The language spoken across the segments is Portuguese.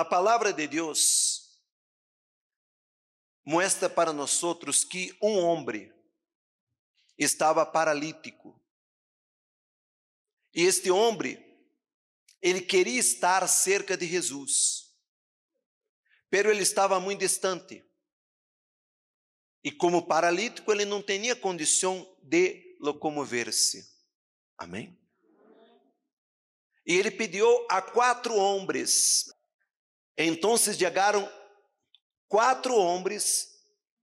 a palavra de Deus muestra para nós que um homem estava paralítico. E este homem, ele queria estar cerca de Jesus, pero ele estava muito distante. E como paralítico, ele não tinha condição de locomover-se. Amém? E ele pediu a quatro homens. Então chegaram quatro homens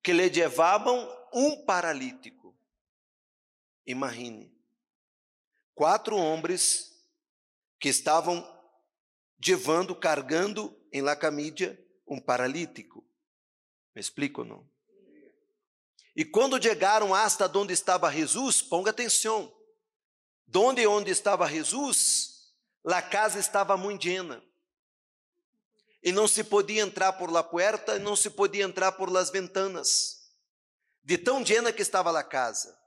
que lhe levavam um paralítico. Imagine. Quatro homens que estavam levando, cargando em la um paralítico. Me explico não? E quando chegaram hasta onde estava Jesus, ponga atenção. Donde onde estava Jesus, a casa estava muito llena. E não se podia entrar por la puerta, não se podia entrar por las ventanas. De tão llena que estava a casa.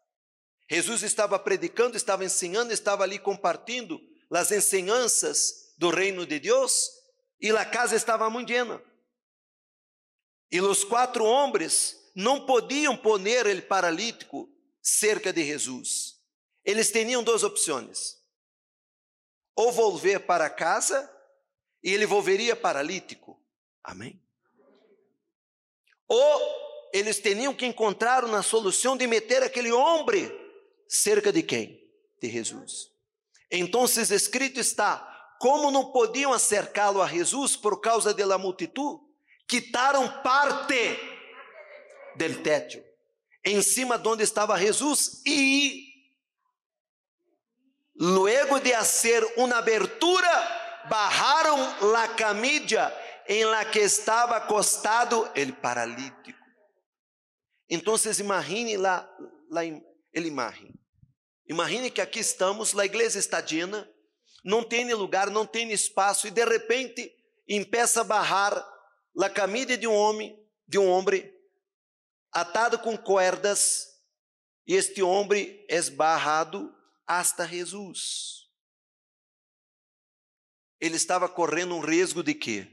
Jesus estava predicando, estava ensinando, estava ali compartilhando as ensinanças do reino de Deus, e a casa estava muito llena. E os quatro homens não podiam poner ele paralítico cerca de Jesus. Eles tinham duas opções: ou volver para casa e ele volveria paralítico. Amém? Ou eles tinham que encontrar uma solução de meter aquele homem cerca de quem? De Jesus. Então, escrito está: como não podiam acercá-lo a Jesus por causa da multitud, quitaram parte del teto, em cima de onde estava Jesus, e luego de hacer uma abertura, barraram la camilla em la que estava acostado el paralítico. Então, imagine lá, lá ele imagem. Imagine que aqui estamos, a igreja está não tem lugar, não tem espaço, e de repente empeça a barrar a camisa de um homem, de um homem, atado com cordas, e este homem é barrado hasta Jesus. Ele estava correndo um risco de quê?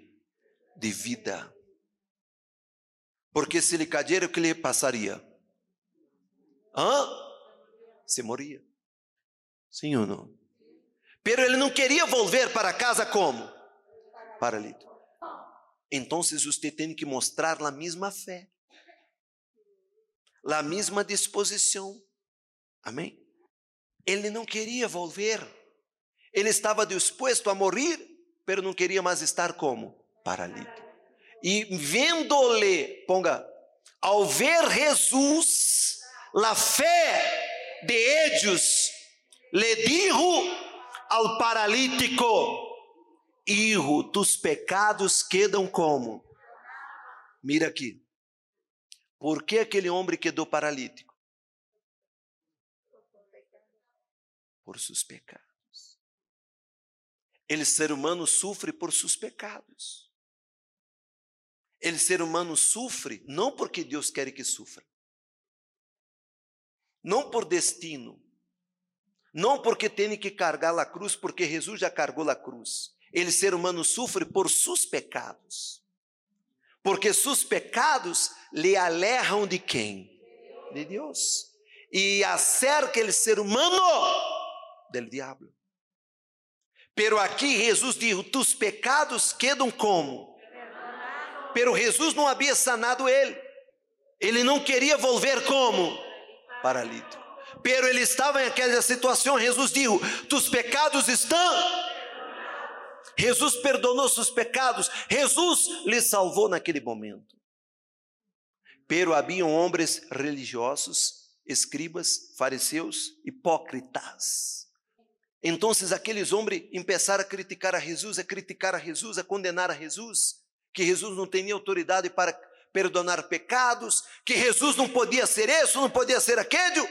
De vida. Porque se ele cair, o que lhe passaria? Hã? se moria. Sim ou não? Pero ele não queria volver para casa como? Paralítico. Então você tem que mostrar a mesma fé, a mesma disposição. Amém? Ele não queria volver. Ele estava disposto a morrer, pero não queria mais estar como? Paralítico. E vendo-lhe, ponga, ao ver Jesus, a fé de ellos le dijo ao paralítico: Hijo, tus pecados quedam como? Mira aqui. Por que aquele homem quedou paralítico? Por seus pecados. Ele, ser humano, sofre por seus pecados. Ele, ser humano, sofre não porque Deus quer que sofra, não por destino, não porque tem que carregar a cruz, porque Jesus já cargou a cruz. Ele, ser humano, sofre por seus pecados. Porque seus pecados lhe aleram de quem? De Deus. E acerca ele ser humano del diabo. Pero aqui Jesus diz: tus pecados quedam como? Pero Jesus não havia sanado ele. Ele não queria volver como? paralítico. Pero ele estava em aquela situação, Jesus disse: tus pecados estão. Jesus perdonou seus pecados, Jesus lhe salvou naquele momento. Pero haviam homens religiosos, escribas, fariseus, hipócritas. Então, aqueles homens começaram a criticar a Jesus, a criticar a Jesus, a condenar a Jesus, que Jesus não tinha autoridade para perdonar pecados, que Jesus não podia ser isso, não podia ser aquele.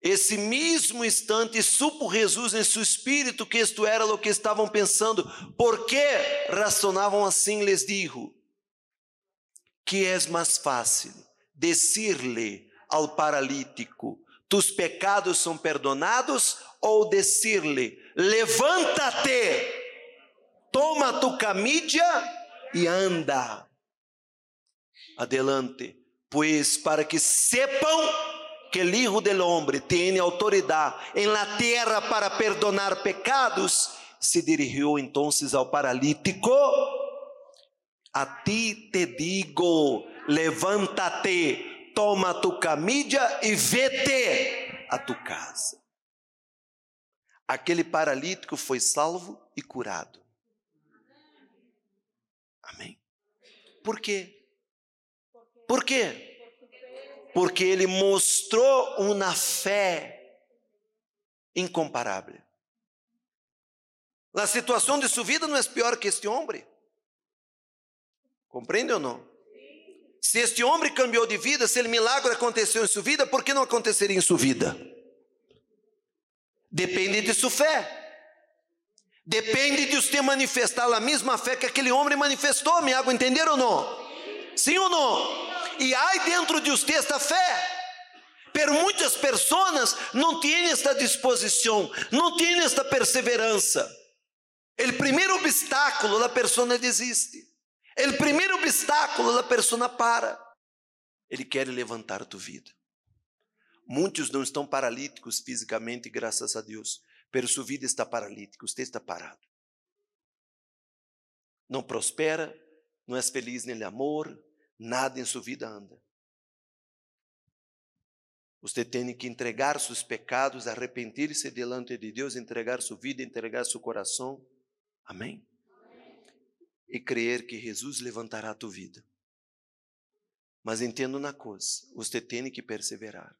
Esse mesmo instante supo Jesus em seu espírito que isto era o que estavam pensando. Por que assim? Lhes digo: que é mais fácil dizer-lhe ao paralítico: tus pecados são perdonados, ou dizer-lhe: levanta-te, toma tu camídia e anda. Adelante, pois para que sepam que el Hijo del Hombre tiene autoridad en la tierra para perdonar pecados, se dirigiu entonces ao paralítico: A ti te digo, levántate, toma tu camilla e vete a tu casa. Aquele paralítico foi salvo e curado. Amém. Por quê? Por quê? Porque ele mostrou uma fé incomparável. A situação de sua vida não é pior que este homem. Compreende ou não? Se este homem cambiou de vida, se ele milagre aconteceu em sua vida, por que não aconteceria em sua vida? Depende de sua fé. Depende de você manifestar a mesma fé que aquele homem manifestou. Me hago entender ou não? Sim ou não? E há dentro de você esta fé. Pero muitas pessoas não têm esta disposição, não têm esta perseverança. O primeiro obstáculo, a pessoa desiste. O primeiro obstáculo, a pessoa para. Ele quer levantar tua vida. Muitos não estão paralíticos fisicamente, graças a Deus, pero sua vida está paralítica, você está parado. Não prospera, não é feliz nele amor, nada em sua vida anda. Você tem que entregar seus pecados, arrepender-se delante de Deus, entregar sua vida, entregar seu coração Amém? E crer que Jesus levantará a tua vida. Mas entendo uma coisa: você tem que perseverar.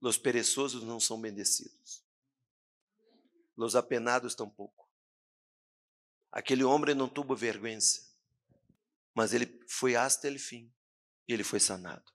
Os perezosos não são bendecidos. Os apenados tampouco. Aquele homem não tuvo vergüenza, mas ele foi até o fim e ele foi sanado.